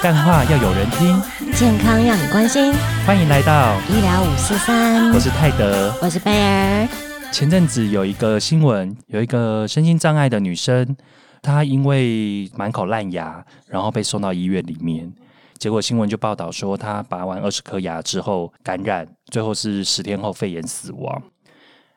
干话要有人听，健康要你关心。欢迎来到医疗五四三，我是泰德，我是贝尔。前阵子有一个新闻，有一个身心障碍的女生，她因为满口烂牙，然后被送到医院里面。结果新闻就报道说，她拔完二十颗牙之后感染，最后是十天后肺炎死亡。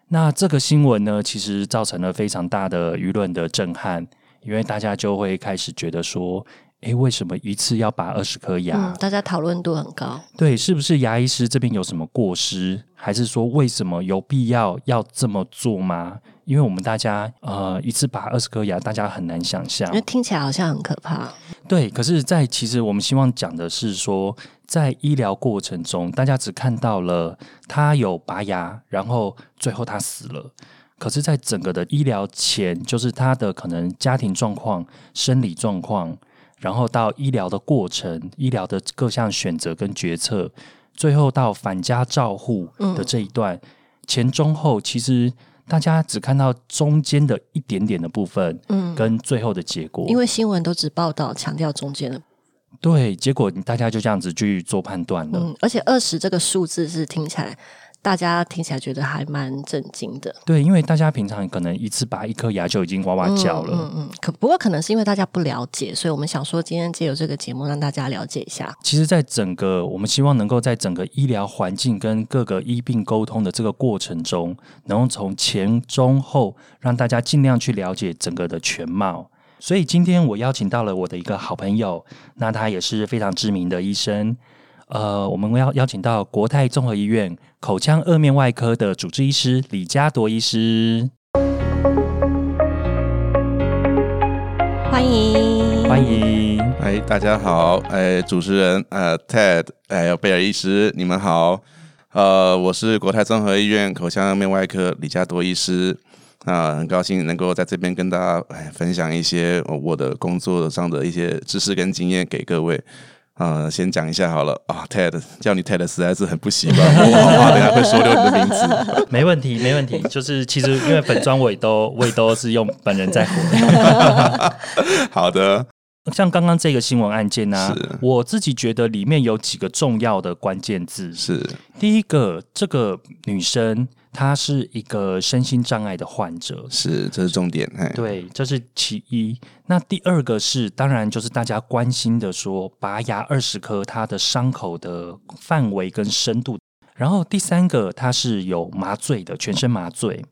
那这个新闻呢，其实造成了非常大的舆论的震撼，因为大家就会开始觉得说。诶，为什么一次要拔二十颗牙？大家讨论度很高。对，是不是牙医师这边有什么过失，还是说为什么有必要要这么做吗？因为我们大家呃一次拔二十颗牙，大家很难想象，因为听起来好像很可怕。对，可是，在其实我们希望讲的是说，在医疗过程中，大家只看到了他有拔牙，然后最后他死了。可是，在整个的医疗前，就是他的可能家庭状况、生理状况。然后到医疗的过程，医疗的各项选择跟决策，最后到返家照护的这一段前中后，其实大家只看到中间的一点点的部分，嗯，跟最后的结果，因为新闻都只报道强调中间的，对，结果大家就这样子去做判断了，嗯，而且二十这个数字是听起来。大家听起来觉得还蛮震惊的，对，因为大家平常可能一次拔一颗牙就已经哇哇叫了，嗯嗯，可不过可能是因为大家不了解，所以我们想说今天借由这个节目让大家了解一下。其实，在整个我们希望能够在整个医疗环境跟各个医病沟通的这个过程中，能够从前中后让大家尽量去了解整个的全貌。所以今天我邀请到了我的一个好朋友，那他也是非常知名的医生。呃，我们要邀请到国泰综合医院口腔颚面外科的主治医师李嘉铎医师，欢迎。欢迎，哎，大家好，哎，主持人呃，Ted，哎，贝尔医师，你们好，呃，我是国泰综合医院口腔颚面外科李嘉铎医师，啊，很高兴能够在这边跟大家哎分享一些我的工作上的一些知识跟经验给各位。呃，先讲一下好了啊，Ted 叫你 Ted 实在是很不习惯，我怕等下会说溜你的名字。没问题，没问题，就是其实因为本专我也都我也都是用本人在活。好的，像刚刚这个新闻案件呢，我自己觉得里面有几个重要的关键字是第一个，这个女生。他是一个身心障碍的患者，是，这是重点。对，这是其一。那第二个是，当然就是大家关心的，说拔牙二十颗，他的伤口的范围跟深度。然后第三个，他是有麻醉的，全身麻醉。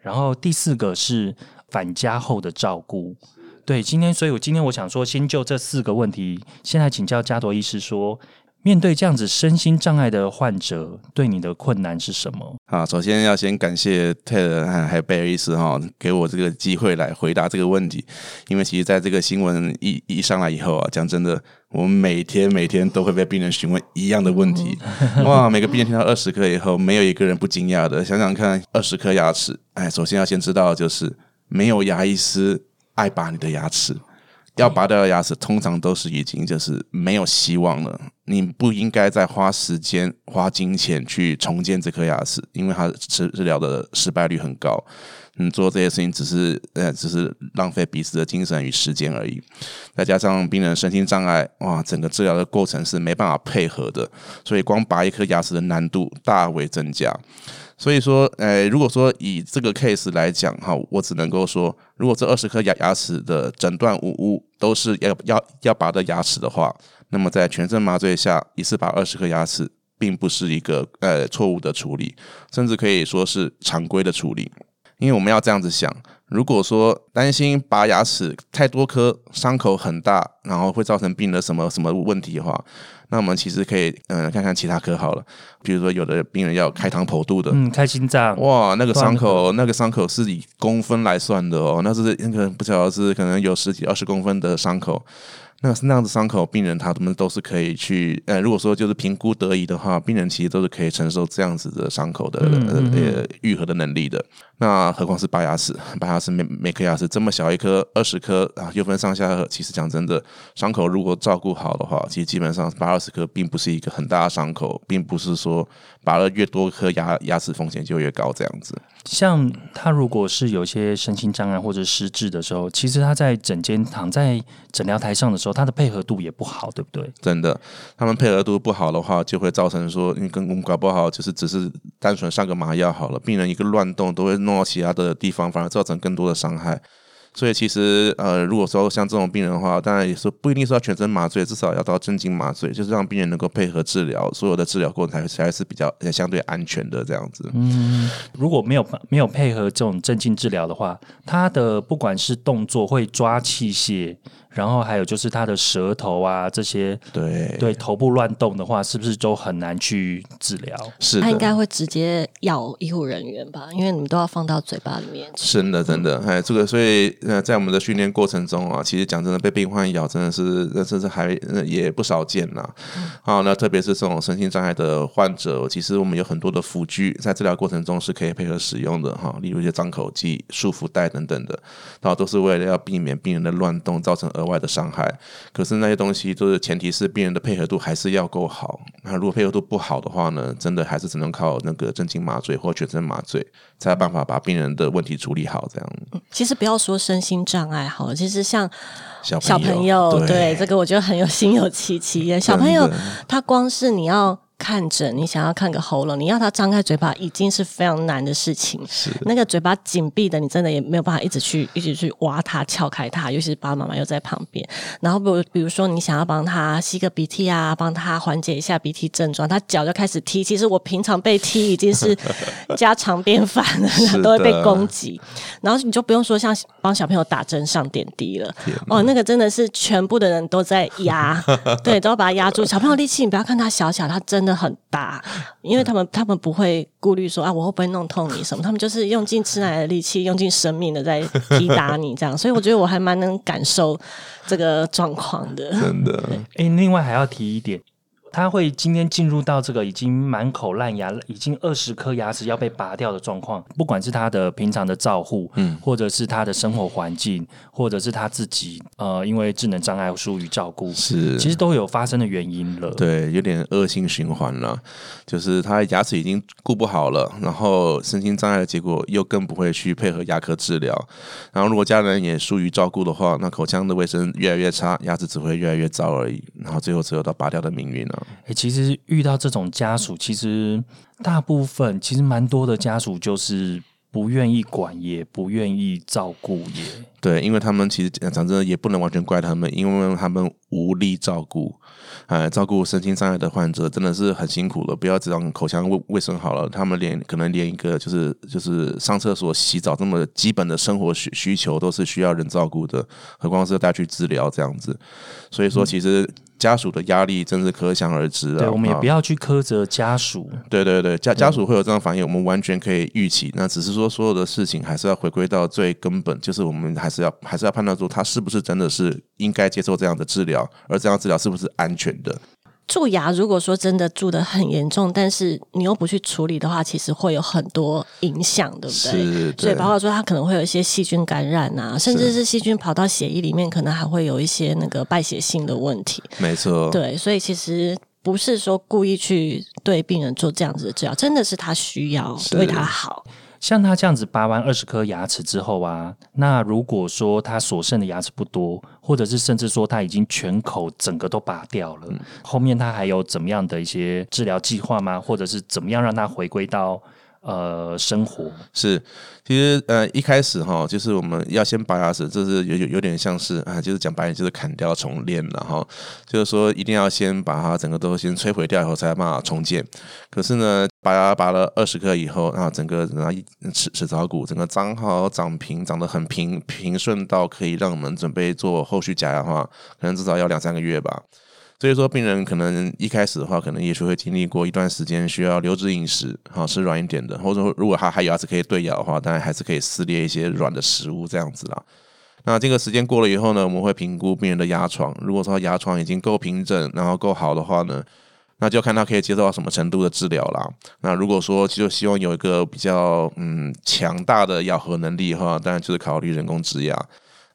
然后第四个是返家后的照顾。对，今天，所以我今天我想说，先就这四个问题，现在请教加多医师说。面对这样子身心障碍的患者，对你的困难是什么？啊，首先要先感谢泰德还有贝尔医师哈，给我这个机会来回答这个问题。因为其实在这个新闻一一上来以后啊，讲真的，我们每天每天都会被病人询问一样的问题。哇，每个病人听到二十颗以后，没有一个人不惊讶的。想想看，二十颗牙齿，哎，首先要先知道就是没有牙医师爱拔你的牙齿。要拔掉的牙齿，通常都是已经就是没有希望了。你不应该再花时间、花金钱去重建这颗牙齿，因为它治治疗的失败率很高。你做这些事情只是呃，只是浪费彼此的精神与时间而已。再加上病人身心障碍，哇，整个治疗的过程是没办法配合的，所以光拔一颗牙齿的难度大为增加。所以说，呃，如果说以这个 case 来讲，哈，我只能够说，如果这二十颗牙牙齿的诊断无误都是要要要拔的牙齿的话，那么在全身麻醉下一次拔二十颗牙齿，并不是一个呃错误的处理，甚至可以说是常规的处理。因为我们要这样子想，如果说担心拔牙齿太多颗，伤口很大，然后会造成病人什么什么问题的话，那我们其实可以嗯看看其他科好了。比如说有的病人要开膛剖肚的，嗯，开心脏，哇，那个伤口那个伤口是以公分来算的哦，那是那个不晓得是可能有十几二十公分的伤口。那那样子伤口，病人他们都是可以去，呃，如果说就是评估得宜的话，病人其实都是可以承受这样子的伤口的呃愈合的能力的。那何况是拔牙齿，拔牙齿每每颗牙齿这么小一颗，二十颗啊，又分上下颌。其实讲真的，伤口如果照顾好的话，其实基本上拔二十颗并不是一个很大的伤口，并不是说拔了越多颗牙牙齿风险就越高这样子。像他如果是有些身心障碍或者失智的时候，其实他在诊间躺在诊疗台上的时候。候，他的配合度也不好，对不对？真的，他们配合度不好的话，就会造成说，你跟我们搞不好就是只是单纯上个麻药好了，病人一个乱动都会弄到其他的地方，反而造成更多的伤害。所以其实呃，如果说像这种病人的话，当然也是不一定是要全身麻醉，至少要到镇静麻醉，就是让病人能够配合治疗，所有的治疗过程才才是比较相对安全的这样子。嗯，如果没有没有配合这种镇静治疗的话，他的不管是动作会抓器械。然后还有就是他的舌头啊，这些对对头部乱动的话，是不是都很难去治疗？是，他应该会直接咬医护人员吧？因为你们都要放到嘴巴里面。真的，真的，哎，这个所以呃，在我们的训练过程中啊，其实讲真的，被病患咬真的是，那甚至还也不少见呐。好，那特别是这种身心障碍的患者，其实我们有很多的辅具在治疗过程中是可以配合使用的哈，例如一些张口剂、束缚带等等的，然后都是为了要避免病人的乱动造成。额外的伤害，可是那些东西都是前提是病人的配合度还是要够好。那如果配合度不好的话呢，真的还是只能靠那个镇静麻醉或全身麻醉，才有办法把病人的问题处理好。这样，其实不要说身心障碍好了，其实像小小朋友，对这个我觉得很有心有戚戚焉。小朋友他光是你要。看诊，你想要看个喉咙，你要他张开嘴巴已经是非常难的事情。是那个嘴巴紧闭的，你真的也没有办法一直去一直去挖它、撬开它。尤其是爸爸妈妈又在旁边，然后比如比如说你想要帮他吸个鼻涕啊，帮他缓解一下鼻涕症状，他脚就开始踢。其实我平常被踢已经是家常便饭了，都会被攻击。然后你就不用说像帮小朋友打针上点滴了，哦，那个真的是全部的人都在压，对，都要把他压住。小朋友力气，你不要看他小小，他真的。很大，因为他们他们不会顾虑说啊，我会不会弄痛你什么？他们就是用尽吃奶的力气，用尽生命的在踢打你，这样。所以我觉得我还蛮能感受这个状况的。真的，哎，另外还要提一点。他会今天进入到这个已经满口烂牙，已经二十颗牙齿要被拔掉的状况。不管是他的平常的照护，嗯，或者是他的生活环境，或者是他自己，呃，因为智能障碍疏于照顾，是其实都有发生的原因了。对，有点恶性循环了，就是他牙齿已经顾不好了，然后身心障碍的结果又更不会去配合牙科治疗。然后如果家人也疏于照顾的话，那口腔的卫生越来越差，牙齿只会越来越糟而已。然后最后只有到拔掉的命运了。哎，其实遇到这种家属，其实大部分其实蛮多的家属就是不愿意管，也不愿意照顾，也对，因为他们其实讲真的也不能完全怪他们，因为他们无力照顾，哎，照顾身心障碍的患者真的是很辛苦了。不要指望口腔卫卫生好了，他们连可能连一个就是就是上厕所、洗澡这么基本的生活需需求都是需要人照顾的，何况是带去治疗这样子。所以说，其实。家属的压力真是可想而知啊！对，我们也不要去苛责家属。对对对，家家属会有这样反应，我们完全可以预期。那只是说，所有的事情还是要回归到最根本，就是我们还是要还是要判断出他是不是真的是应该接受这样的治疗，而这样治疗是不是安全的。蛀牙，如果说真的蛀的很严重，但是你又不去处理的话，其实会有很多影响，对不对？所以包括说它可能会有一些细菌感染啊，甚至是细菌跑到血液里面，可能还会有一些那个败血性的问题。没错，对，所以其实不是说故意去对病人做这样子的治疗，真的是他需要为他好。像他这样子拔完二十颗牙齿之后啊，那如果说他所剩的牙齿不多，或者是甚至说他已经全口整个都拔掉了，后面他还有怎么样的一些治疗计划吗？或者是怎么样让他回归到？呃，生活是，其实呃一开始哈，就是我们要先拔牙齿，这是有有有点像是啊，就是讲白点就是砍掉重练了哈，就是说一定要先把它整个都先摧毁掉以后，才有办法重建。可是呢，拔牙拔了二十颗以后，啊整个然后齿齿槽骨整个长好长平，长得很平平顺到可以让我们准备做后续假牙的话，可能至少要两三个月吧。所以说，病人可能一开始的话，可能也许会经历过一段时间需要流质饮食，好吃软一点的，或者说如果他还有牙齿可以对咬的话，当然还是可以撕裂一些软的食物这样子啦。那这个时间过了以后呢，我们会评估病人的牙床，如果说牙床已经够平整，然后够好的话呢，那就看他可以接受到什么程度的治疗啦。那如果说就希望有一个比较嗯强大的咬合能力的话，当然就是考虑人工植牙。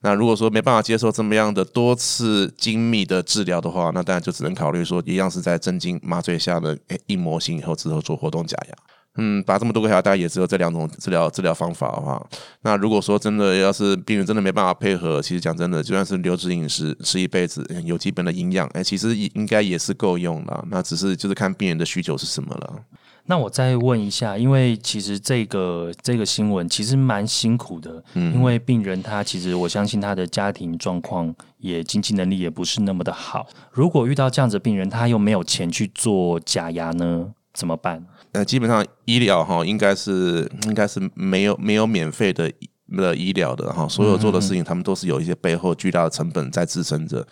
那如果说没办法接受这么样的多次精密的治疗的话，那当然就只能考虑说，一样是在镇静麻醉下的硬模型以后之后做活动假牙。嗯，把这么多个小孩，大概也只有这两种治疗治疗方法的话，那如果说真的要是病人真的没办法配合，其实讲真的，就算是流质饮食吃一辈子，有基本的营养，哎，其实应该也是够用了。那只是就是看病人的需求是什么了。那我再问一下，因为其实这个这个新闻其实蛮辛苦的，嗯，因为病人他其实我相信他的家庭状况也经济能力也不是那么的好。如果遇到这样子病人，他又没有钱去做假牙呢，怎么办？呃，基本上医疗哈，应该是应该是没有没有免费的的医疗的哈，所有做的事情，他们都是有一些背后巨大的成本在支撑着。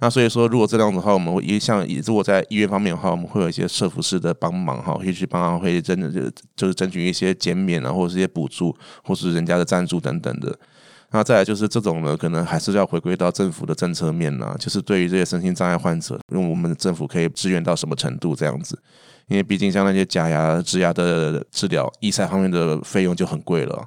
那所以说，如果这样子的话，我们会一像如果在医院方面的话，我们会有一些社服式的帮忙哈，会去帮忙，会真的就就是争取一些减免啊，或者是一些补助，或是人家的赞助等等的。那再来就是这种呢，可能还是要回归到政府的政策面呐，就是对于这些身心障碍患者，用我们的政府可以支援到什么程度这样子。因为毕竟像那些假牙、植牙的治疗，医材方面的费用就很贵了。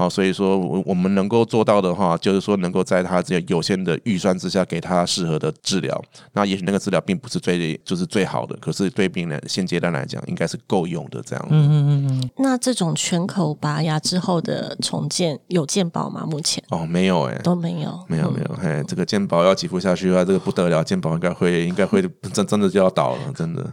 好，所以说我我们能够做到的话，就是说能够在他这有限的预算之下，给他适合的治疗。那也许那个治疗并不是最就是最好的，可是对病人现阶段来讲，应该是够用的这样。嗯嗯嗯嗯。那这种全口拔牙之后的重建有健保吗？目前？哦，没有哎，都没有，没有没有。嘿，这个健保要给付下去的话，这个不得了，健保应该会应该会真真的就要倒了，真的。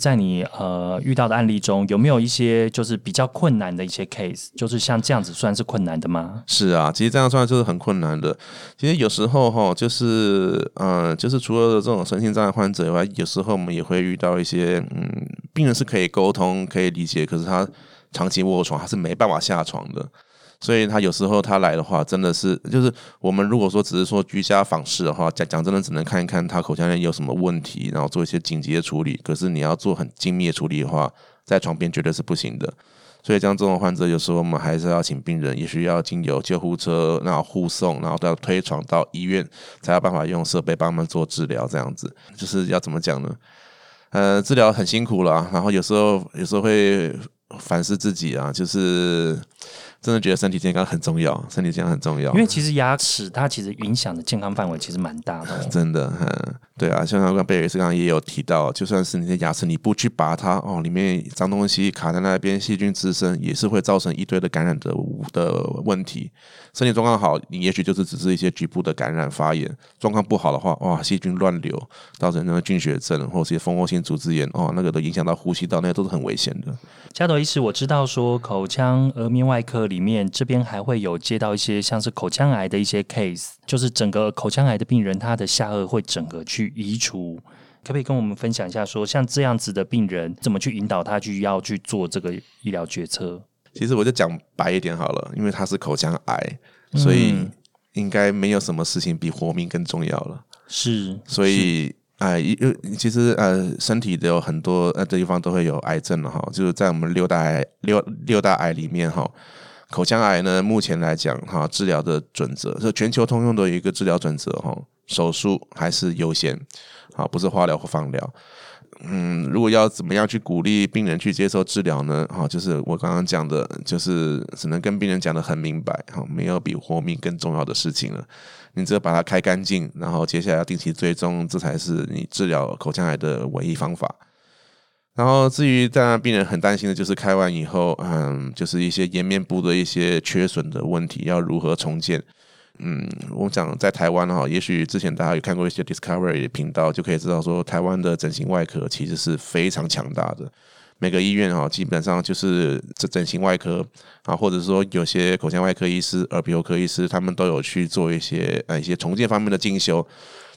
在你呃遇到的案例中，有没有一些就是比较困难的一些 case？就是像这样子算是困难的吗？是啊，其实这样算就是很困难的。其实有时候哈，就是呃，就是除了这种身心障碍患者以外，有时候我们也会遇到一些嗯，病人是可以沟通、可以理解，可是他长期卧床，他是没办法下床的。所以他有时候他来的话，真的是就是我们如果说只是说居家访视的话，讲讲真的只能看一看他口腔内有什么问题，然后做一些紧急的处理。可是你要做很精密的处理的话，在床边绝对是不行的。所以像这种患者，有时候我们还是要请病人，也需要经由救护车然后护送，然后都要推床到医院，才有办法用设备帮他们做治疗。这样子就是要怎么讲呢？呃，治疗很辛苦了，然后有时候有时候会反思自己啊，就是。真的觉得身体健康很重要，身体健康很重要。因为其实牙齿它其实影响的健康范围其实蛮大的。真的，嗯，对啊，像刚刚贝尔斯刚刚也有提到，就算是你的牙齿你不去拔它，哦，里面脏东西卡在那边，细菌滋生也是会造成一堆的感染的的问题。身体状况好，你也许就是只是一些局部的感染发炎；状况不好的话，哇，细菌乱流，造成那个菌血症或者一些蜂窝性组织炎，哦，那个都影响到呼吸道，那些都是很危险的。加朵医师，我知道说口腔颌面外科里面这边还会有接到一些像是口腔癌的一些 case，就是整个口腔癌的病人他的下颚会整个去移除，可不可以跟我们分享一下说像这样子的病人怎么去引导他去要去做这个医疗决策？其实我就讲白一点好了，因为他是口腔癌，所以应该没有什么事情比活命更重要了。是，所以哎，因其实呃，身体的有很多呃地方都会有癌症了哈，就是在我们六大癌六六大癌里面哈，口腔癌呢，目前来讲哈，治疗的准则是全球通用的一个治疗准则哈，手术还是优先，好，不是化疗或放疗。嗯，如果要怎么样去鼓励病人去接受治疗呢？哈，就是我刚刚讲的，就是只能跟病人讲的很明白，哈，没有比活命更重要的事情了。你只有把它开干净，然后接下来要定期追踪，这才是你治疗口腔癌的唯一方法。然后至于当然病人很担心的就是开完以后，嗯，就是一些颜面部的一些缺损的问题，要如何重建？嗯，我想在台湾哈，也许之前大家有看过一些 Discovery 频道，就可以知道说，台湾的整形外科其实是非常强大的。每个医院哈，基本上就是这整形外科啊，或者说有些口腔外科医师、耳鼻喉科医师，他们都有去做一些呃一些重建方面的进修。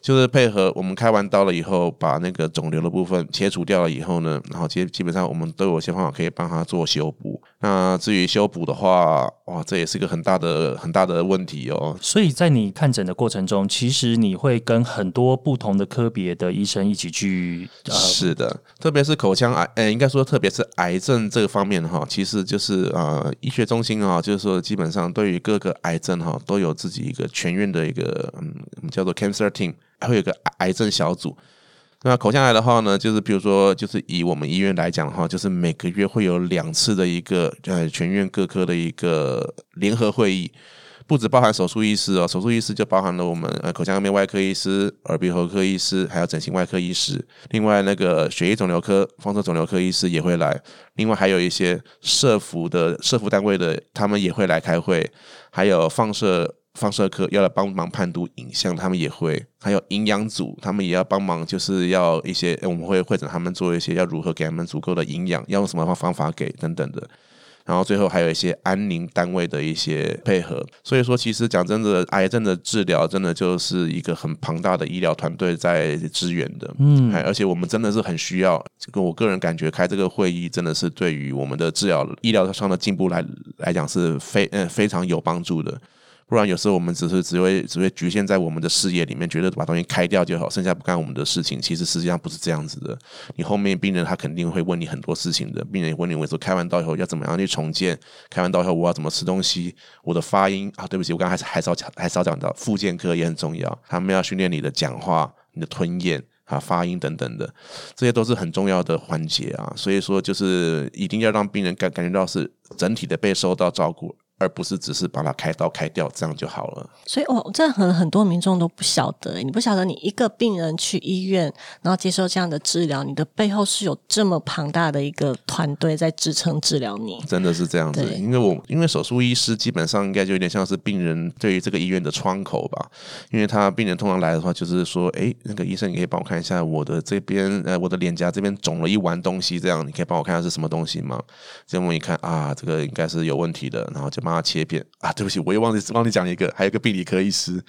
就是配合我们开完刀了以后，把那个肿瘤的部分切除掉了以后呢，然后基基本上我们都有些方法可以帮他做修补。那至于修补的话，哇，这也是一个很大的很大的问题哦。所以在你看诊的过程中，其实你会跟很多不同的科别的医生一起去。是的，特别是口腔癌，呃，应该说特别是癌症这个方面哈，其实就是呃，医学中心啊，就是说基本上对于各个癌症哈，都有自己一个全院的一个嗯，叫做 cancer team。还会有个癌症小组。那口腔癌的话呢，就是比如说，就是以我们医院来讲的话，就是每个月会有两次的一个呃全院各科的一个联合会议。不止包含手术医师哦，手术医师就包含了我们呃口腔面外科医师、耳鼻喉科医师，还有整形外科医师。另外那个血液肿瘤科、放射肿瘤科医师也会来。另外还有一些社服的社服单位的，他们也会来开会。还有放射放射科要来帮忙判读影像，他们也会。还有营养组，他们也要帮忙，就是要一些我们会会诊他们做一些要如何给他们足够的营养，要用什么方方法给等等的。然后最后还有一些安宁单位的一些配合，所以说其实讲真的，癌症的治疗真的就是一个很庞大的医疗团队在支援的，嗯，而且我们真的是很需要，这个我个人感觉开这个会议真的是对于我们的治疗医疗上的进步来来讲是非嗯非常有帮助的。不然有时候我们只是只会只会局限在我们的视野里面，觉得把东西开掉就好，剩下不干我们的事情。其实实际上不是这样子的。你后面病人他肯定会问你很多事情的。病人问你，我说开完刀以后要怎么样去重建？开完刀以后我要怎么吃东西？我的发音啊，对不起，我刚刚还是还少讲还少讲到，复健科也很重要。他们要训练你的讲话、你的吞咽啊、发音等等的，这些都是很重要的环节啊。所以说，就是一定要让病人感感觉到是整体的被受到照顾。而不是只是把它开刀开掉，这样就好了。所以，我这很很多民众都不晓得，你不晓得，你一个病人去医院，然后接受这样的治疗，你的背后是有这么庞大的一个团队在支撑治疗你。真的是这样子，因为我因为手术医师基本上应该就有点像是病人对于这个医院的窗口吧，因为他病人通常来的话，就是说，哎，那个医生，你可以帮我看一下我的这边，呃，我的脸颊这边肿了一丸东西，这样你可以帮我看下是什么东西吗？这样我一看啊，这个应该是有问题的，然后就。帮他切片啊！对不起，我又忘记忘记讲一个，还有一个病理科医师。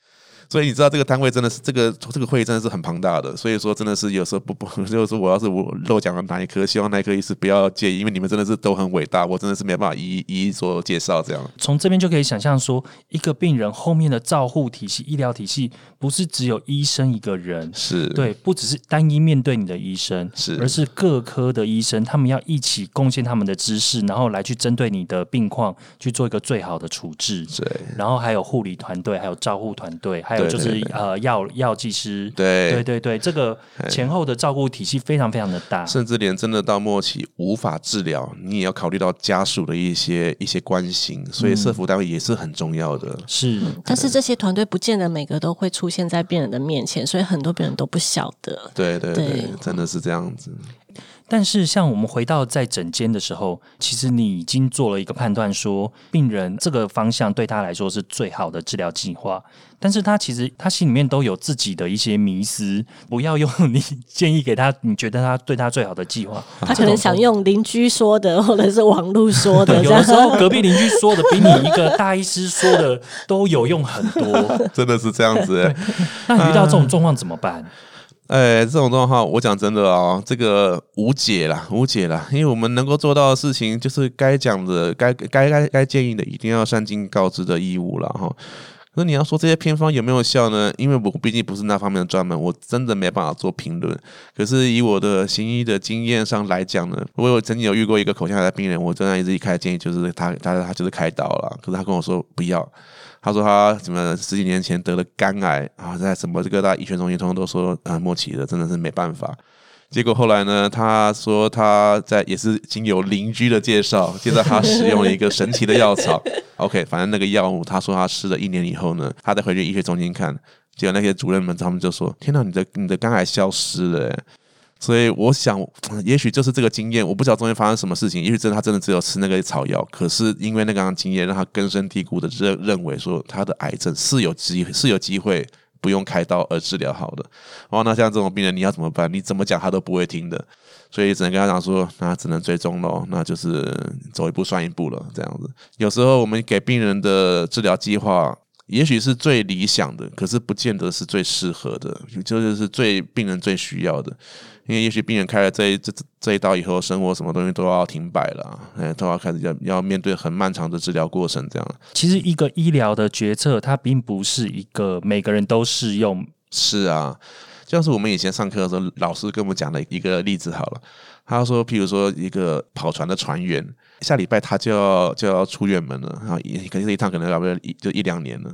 所以你知道这个单位真的是这个这个会议真的是很庞大的，所以说真的是有时候不不就是说我要是我漏讲了哪一科，希望那一科医师不要介意，因为你们真的是都很伟大，我真的是没办法一一一一做介绍这样。从这边就可以想象说，一个病人后面的照护体系、医疗体系不是只有医生一个人，是。对，不只是单一面对你的医生，是，而是各科的医生，他们要一起贡献他们的知识，然后来去针对你的病况去做一个最好的处置。对，然后还有护理团队，还有照护团队，还有就是呃。药药剂师，对。对对对，这个前后的照顾体系非常非常的大，甚至连真的到末期无法治疗，你也要考虑到家属的一些一些关心，所以社服单位也是很重要的。是，但是这些团队不见得每个都会出现在病人的面前，所以很多病人都不晓得。对对对，真的是这样子。但是，像我们回到在诊间的时候，其实你已经做了一个判断，说病人这个方向对他来说是最好的治疗计划。但是他其实他心里面都有自己的一些迷思，不要用你建议给他，你觉得他对他最好的计划，他可能想用邻居说的，或者是网络说的。有的时候隔壁邻居说的比你一个大医师说的都有用很多，真的是这样子。那遇到这种状况怎么办？哎，这种状况，我讲真的哦，这个无解了，无解了。因为我们能够做到的事情，就是该讲的、该该该该建议的，一定要善尽告知的义务了哈。可你要说这些偏方有没有效呢？因为我毕竟不是那方面的专门，我真的没办法做评论。可是以我的行医的经验上来讲呢，我有曾经有遇过一个口腔癌的病人，我真的一直一开始建议就是他他他就是开刀了，可是他跟我说不要。他说他什么十几年前得了肝癌啊，在什么各大医学中心，通通都说啊末期的，真的是没办法。结果后来呢，他说他在也是经由邻居的介绍，介绍他使用了一个神奇的药草。OK，反正那个药物，他说他吃了一年以后呢，他再回去医学中心看，结果那些主任们他们就说：天哪，你的你的肝癌消失了。所以我想，也许就是这个经验，我不知道中间发生什么事情。也许真的他真的只有吃那个草药，可是因为那个经验，让他根深蒂固的认认为说他的癌症是有机是有机会不用开刀而治疗好的。哦，那像这种病人你要怎么办？你怎么讲他都不会听的，所以只能跟他讲说，那只能追踪喽，那就是走一步算一步了，这样子。有时候我们给病人的治疗计划。也许是最理想的，可是不见得是最适合的，就是最病人最需要的。因为也许病人开了这一这这一刀以后，生活什么东西都要停摆了，哎，都要开始要要面对很漫长的治疗过程。这样，其实一个医疗的决策，它并不是一个每个人都适用。是啊，就像是我们以前上课的时候，老师跟我们讲的一个例子好了。他说，譬如说一个跑船的船员。下礼拜他就要就要出远门了，然后也肯定是一趟可能要不一就一两年了。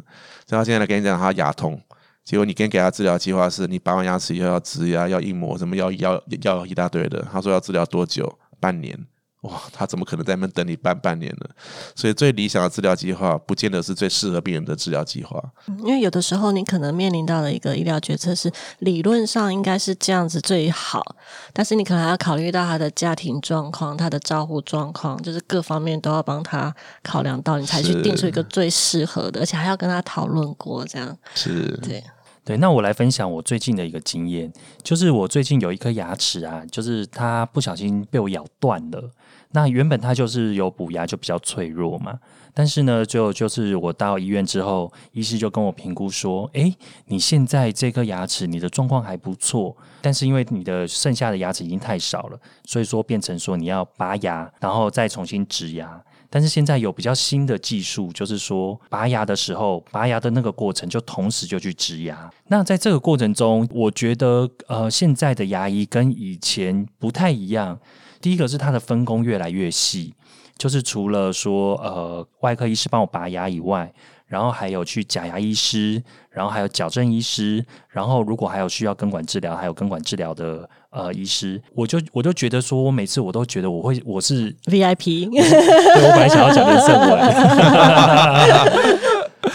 所以他现在来跟你讲他牙痛，结果你跟给他治疗计划是，你拔完牙齿以后要植牙、要硬膜，什么要要要一大堆的。他说要治疗多久？半年哇，他怎么可能在那边等你半半年呢？所以最理想的治疗计划，不见得是最适合病人的治疗计划。因为有的时候你可能面临到的一个医疗决策是理论上应该是这样子最好，但是你可能还要考虑到他的家庭状况、他的照护状况，就是各方面都要帮他考量到，你才去定出一个最适合的，而且还要跟他讨论过这样。是，对。对，那我来分享我最近的一个经验，就是我最近有一颗牙齿啊，就是它不小心被我咬断了。那原本它就是有补牙，就比较脆弱嘛。但是呢，就就是我到医院之后，医师就跟我评估说：“诶，你现在这颗牙齿你的状况还不错，但是因为你的剩下的牙齿已经太少了，所以说变成说你要拔牙，然后再重新植牙。”但是现在有比较新的技术，就是说拔牙的时候，拔牙的那个过程就同时就去植牙。那在这个过程中，我觉得呃，现在的牙医跟以前不太一样。第一个是它的分工越来越细，就是除了说呃外科医师帮我拔牙以外。然后还有去假牙医师，然后还有矫正医师，然后如果还有需要根管治疗，还有根管治疗的呃医师，我就我就觉得说，我每次我都觉得我会我是 VIP，对我本来想要讲连胜文，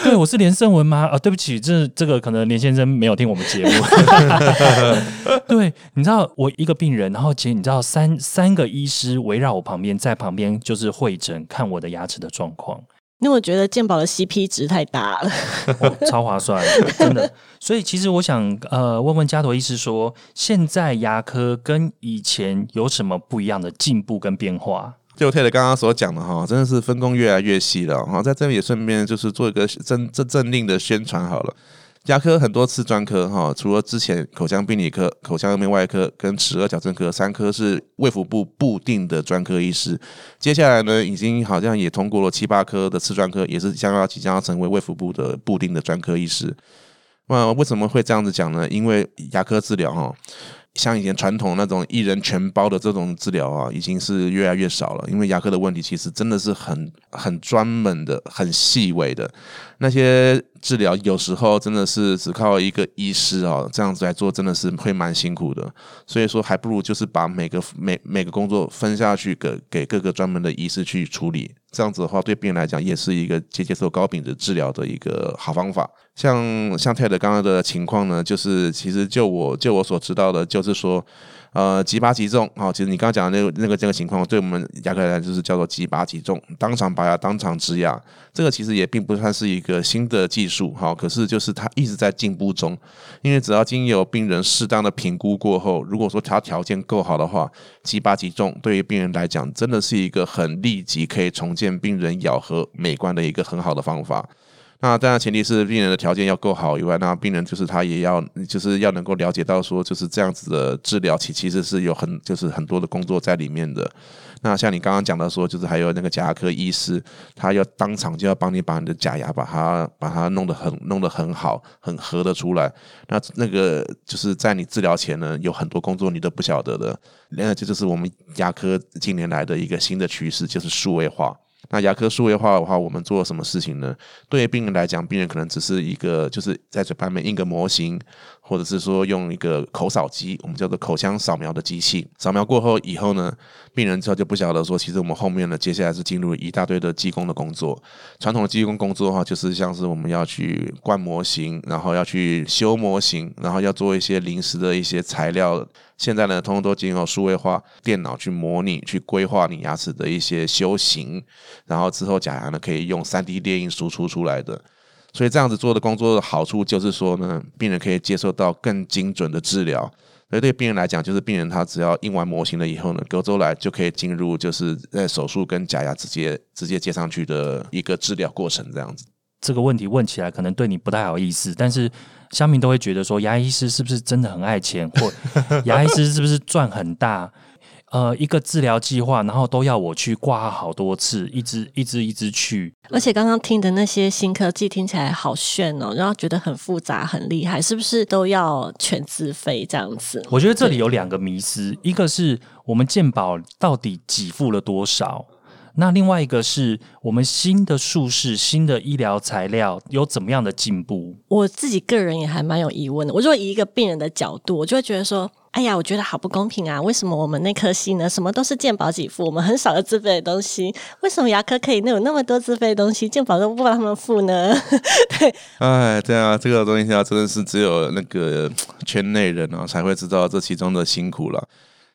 对我是连胜文吗？啊，对不起，这这个可能连先生没有听我们节目。对，你知道我一个病人，然后其实你知道三三个医师围绕我旁边，在旁边就是会诊看我的牙齿的状况。因为我觉得健保的 CP 值太大了，超划算，真的。所以其实我想呃问问加陀医师说，现在牙科跟以前有什么不一样的进步跟变化？就 Ted 刚刚所讲的哈，真的是分工越来越细了哈。在这里也顺便就是做一个真真正令的宣传好了。牙科很多次专科哈，除了之前口腔病理科、口腔颌面外科跟齿颚矫正科三科是卫福部固定的专科医师，接下来呢，已经好像也通过了七八科的次专科，也是将要即将要成为卫福部的固定的专科医师。那为什么会这样子讲呢？因为牙科治疗哈。像以前传统那种一人全包的这种治疗啊，已经是越来越少了。因为牙科的问题其实真的是很很专门的、很细微的那些治疗，有时候真的是只靠一个医师啊这样子来做，真的是会蛮辛苦的。所以说，还不如就是把每个每每个工作分下去，给给各个专门的医师去处理。这样子的话，对病人来讲也是一个接接受高品质治疗的一个好方法。像像 Ted 刚刚的情况呢，就是其实就我就我所知道的，就是说，呃，急拔急种啊。其实你刚刚讲的那个那个这个情况，对我们牙科来讲就是叫做急拔急种，当场拔牙，当场植牙。这个其实也并不算是一一个新的技术哈，可是就是它一直在进步中。因为只要经由病人适当的评估过后，如果说他条件够好的话，即拔即种对于病人来讲，真的是一个很立即可以重建病人咬合美观的一个很好的方法。那当然前提是病人的条件要够好以外，那病人就是他也要就是要能够了解到说就是这样子的治疗其其实是有很就是很多的工作在里面的。那像你刚刚讲的说，就是还有那个假牙科医师，他要当场就要帮你把你的假牙把它把它弄得很弄得很好，很合得出来。那那个就是在你治疗前呢，有很多工作你都不晓得的。那这就是我们牙科近年来的一个新的趋势，就是数位化。那牙科数位化的话，我们做什么事情呢？对于病人来讲，病人可能只是一个，就是在嘴巴里面印个模型，或者是说用一个口扫机，我们叫做口腔扫描的机器。扫描过后以后呢，病人之后就不晓得说，其实我们后面呢，接下来是进入一大堆的技工的工作。传统的技工工作的话，就是像是我们要去灌模型，然后要去修模型，然后要做一些临时的一些材料。现在呢，通通都经由数位化电脑去模拟、去规划你牙齿的一些修形，然后之后假牙呢可以用三 D 列印输出出来的。所以这样子做的工作的好处就是说呢，病人可以接受到更精准的治疗。所以对病人来讲，就是病人他只要印完模型了以后呢，隔周来就可以进入就是在手术跟假牙直接直接接上去的一个治疗过程这样子。这个问题问起来可能对你不太好意思，但是。乡民都会觉得说，牙医师是不是真的很爱钱，或 牙医师是不是赚很大？呃，一个治疗计划，然后都要我去挂好多次，一直一直一直去。而且刚刚听的那些新科技听起来好炫哦，然后觉得很复杂、很厉害，是不是都要全自费这样子？我觉得这里有两个迷思，一个是我们健保到底给付了多少？那另外一个是我们新的术式、新的医疗材料有怎么样的进步？我自己个人也还蛮有疑问的。我如果以一个病人的角度，我就会觉得说。哎呀，我觉得好不公平啊！为什么我们那颗心呢，什么都是健保给付，我们很少有自费的东西？为什么牙科可以那有那么多自费的东西，健保都不帮他们付呢？对，哎，对啊，这个东西啊，真的是只有那个圈内人啊才会知道这其中的辛苦了。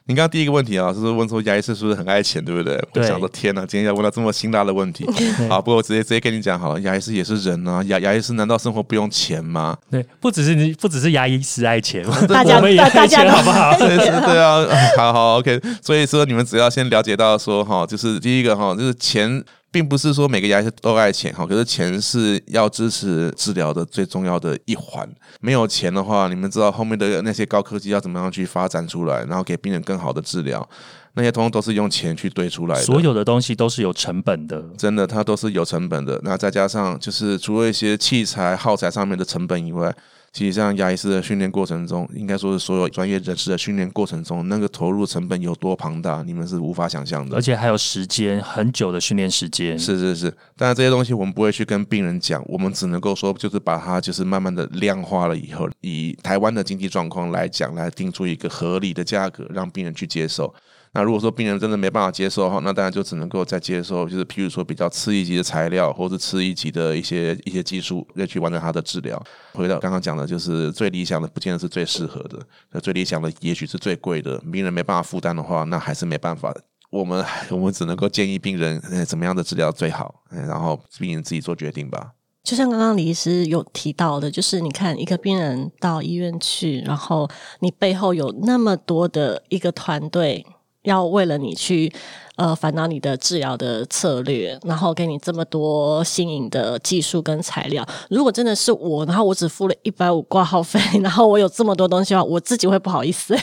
你刚刚第一个问题啊，就是问说牙医师是不是很爱钱，对不对？对我想说天哪，今天要问到这么辛辣的问题。好，不过我直接直接跟你讲好了，牙医师也是人啊，牙牙医师难道生活不用钱吗？对，不只是你，不只是牙医师爱钱，大家我们也大大爱钱，家好不好？对啊，好好 OK。所以说你们只要先了解到说哈，就是第一个哈，就是钱。并不是说每个牙医都爱钱哈，可是钱是要支持治疗的最重要的一环。没有钱的话，你们知道后面的那些高科技要怎么样去发展出来，然后给病人更好的治疗，那些通通都是用钱去堆出来的。所有的东西都是有成本的。真的，它都是有成本的。那再加上就是除了一些器材耗材上面的成本以外，其实像牙医师的训练过程中，应该说是所有专业人士的训练过程中，那个投入成本有多庞大，你们是无法想象的而。且还有时间很久的训练时间，是是是，当然这些东西我们不会去跟病人讲，我们只能够说，就是把它就是慢慢的量化了以后，以台湾的经济状况来讲，来定出一个合理的价格，让病人去接受。那如果说病人真的没办法接受的话，那当然就只能够再接受，就是譬如说比较次一级的材料，或者次一级的一些一些技术，再去完成他的治疗。回到刚刚讲的，就是最理想的，不见得是最适合的，最理想的也许是最贵的，病人没办法负担的话，那还是没办法的。我们我们只能够建议病人，怎么样的治疗最好，然后病人自己做决定吧。就像刚刚李医师有提到的，就是你看一个病人到医院去，然后你背后有那么多的一个团队，要为了你去呃烦恼你的治疗的策略，然后给你这么多新颖的技术跟材料。如果真的是我，然后我只付了一百五挂号费，然后我有这么多东西的话，我自己会不好意思。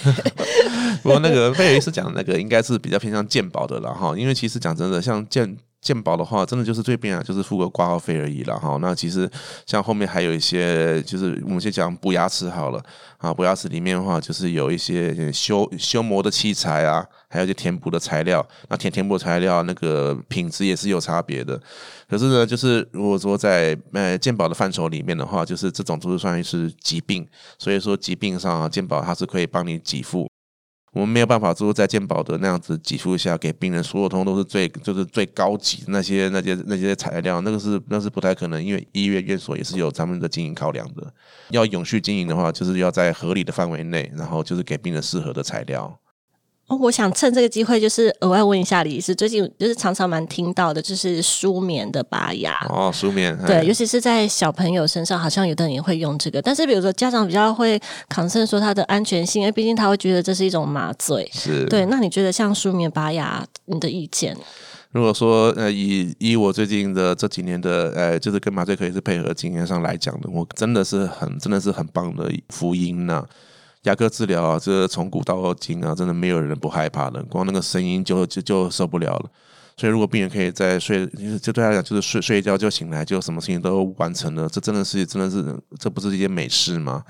不过那个贝尔医师讲的那个应该是比较偏向健保的了哈，因为其实讲真的，像健健保的话，真的就是最便啊，就是付个挂号费而已了哈。那其实像后面还有一些，就是我们先讲补牙齿好了啊，补牙齿里面的话，就是有一些修修磨的器材啊，还有一些填补的材料。那填填补材料那个品质也是有差别的。可是呢，就是如果说在呃健保的范畴里面的话，就是这种都是算是疾病，所以说疾病上啊，健保它是可以帮你给付。我们没有办法说在健保的那样子给付一下给病人，所有通通都是最就是最高级那些那些那些材料，那个是那是不太可能，因为医院院所也是有他们的经营考量的。要永续经营的话，就是要在合理的范围内，然后就是给病人适合的材料。哦，我想趁这个机会，就是额外问一下李医师，最近就是常常蛮听到的，就是舒眠的拔牙。哦，舒眠对，哎尤其是在小朋友身上，好像有的人也会用这个。但是，比如说家长比较会 concern 说它的安全性，因为毕竟他会觉得这是一种麻醉。是对，那你觉得像舒眠拔牙，你的意见？如果说呃以以我最近的这几年的呃就是跟麻醉科医师配合的经验上来讲的，我真的是很真的是很棒的福音呐、牙科治疗啊，这从古到今啊，真的没有人不害怕的，光那个声音就就就受不了了。所以，如果病人可以在睡，就对他来讲，就是睡睡一觉就醒来，就什么事情都完成了，这真的是真的是这不是一件美事吗？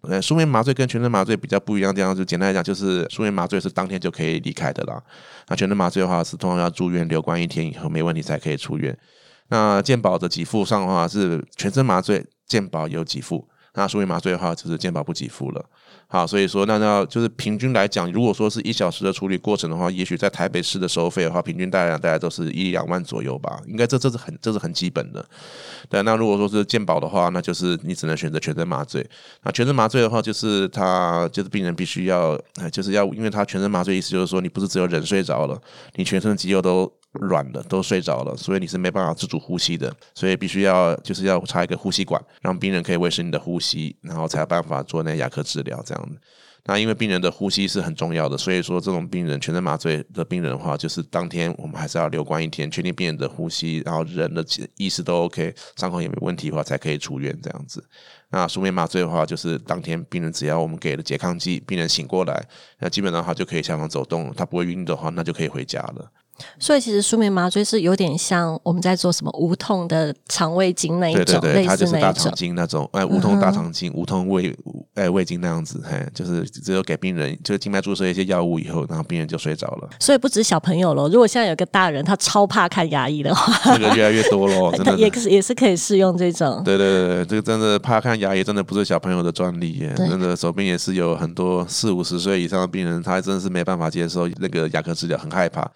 呃，书面麻醉跟全身麻醉比较不一样的地方，就简单来讲，就是书面麻醉是当天就可以离开的啦。那全身麻醉的话，是通常要住院留观一天以后没问题才可以出院。那健保的给付上的话，是全身麻醉健保有给付，那书面麻醉的话，就是健保不给付了。好，所以说那那就是平均来讲，如果说是一小时的处理过程的话，也许在台北市的收费的话，平均大概大概都是一两万左右吧，应该这这是很这是很基本的。对，那如果说是健保的话，那就是你只能选择全身麻醉。那全身麻醉的话，就是他就是病人必须要，就是要，因为他全身麻醉意思就是说，你不是只有人睡着了，你全身的肌肉都软了，都睡着了，所以你是没办法自主呼吸的，所以必须要就是要插一个呼吸管，让病人可以维持你的呼吸，然后才有办法做那牙科治疗这样那因为病人的呼吸是很重要的，所以说这种病人全身麻醉的病人的话，就是当天我们还是要留观一天，确定病人的呼吸，然后人的意识都 OK，伤口也没问题的话，才可以出院这样子。那书面麻醉的话，就是当天病人只要我们给了拮抗剂，病人醒过来，那基本上他就可以下床走动，他不会晕的话，那就可以回家了。所以其实舒眠麻醉是有点像我们在做什么无痛的肠胃镜那一种，对对对，它就是大肠那一种。镜那种，哎，无痛大肠镜、无痛胃哎胃镜那样子，嘿，就是只有给病人就是静脉注射一些药物以后，然后病人就睡着了。所以不止小朋友了，如果现在有个大人他超怕看牙医的话，这个越来越多喽，真他的也是也是可以适用这种。对对对对，这个真的怕看牙医，真的不是小朋友的专利耶。对真的，手边也是有很多四五十岁以上的病人，他真的是没办法接受那个牙科治疗，很害怕。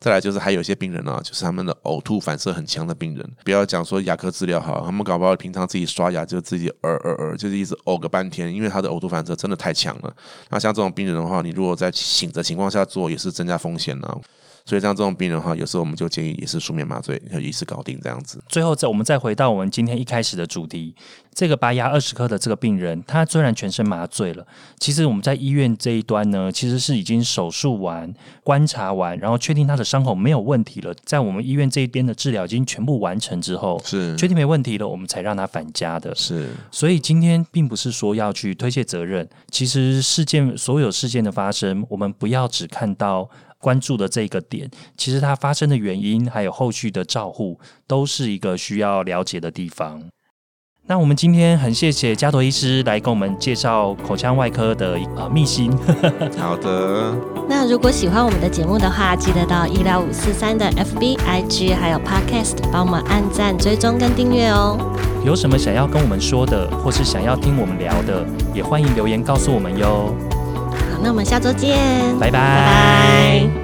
再来就是还有一些病人啊，就是他们的呕吐反射很强的病人，不要讲说牙科治疗好，他们搞不好平常自己刷牙就自己呃呃呃，就是一直呕个半天，因为他的呕吐反射真的太强了。那像这种病人的话，你如果在醒的情况下做，也是增加风险呢、所以像这种病人的话，有时候我们就建议也是舒眠麻醉，要一次搞定这样子。最后再我们再回到我们今天一开始的主题，这个拔牙二十颗的这个病人，他虽然全身麻醉了，其实我们在医院这一端呢，其实是已经手术完、观察完，然后确定他的伤口没有问题了，在我们医院这一边的治疗已经全部完成之后，是确定没问题了，我们才让他返家的。是。所以今天并不是说要去推卸责任，其实事件所有事件的发生，我们不要只看到关注的这个点，其实它发生的原因还有后续的照护，都是一个需要了解的地方。那我们今天很谢谢加朵医师来跟我们介绍口腔外科的呃秘辛。好的，那如果喜欢我们的节目的话，记得到医疗五四三的 FB、IG 还有 Podcast 帮我们按赞、追踪跟订阅哦。有什么想要跟我们说的，或是想要听我们聊的，也欢迎留言告诉我们哟。好，那我们下周见，拜拜。拜拜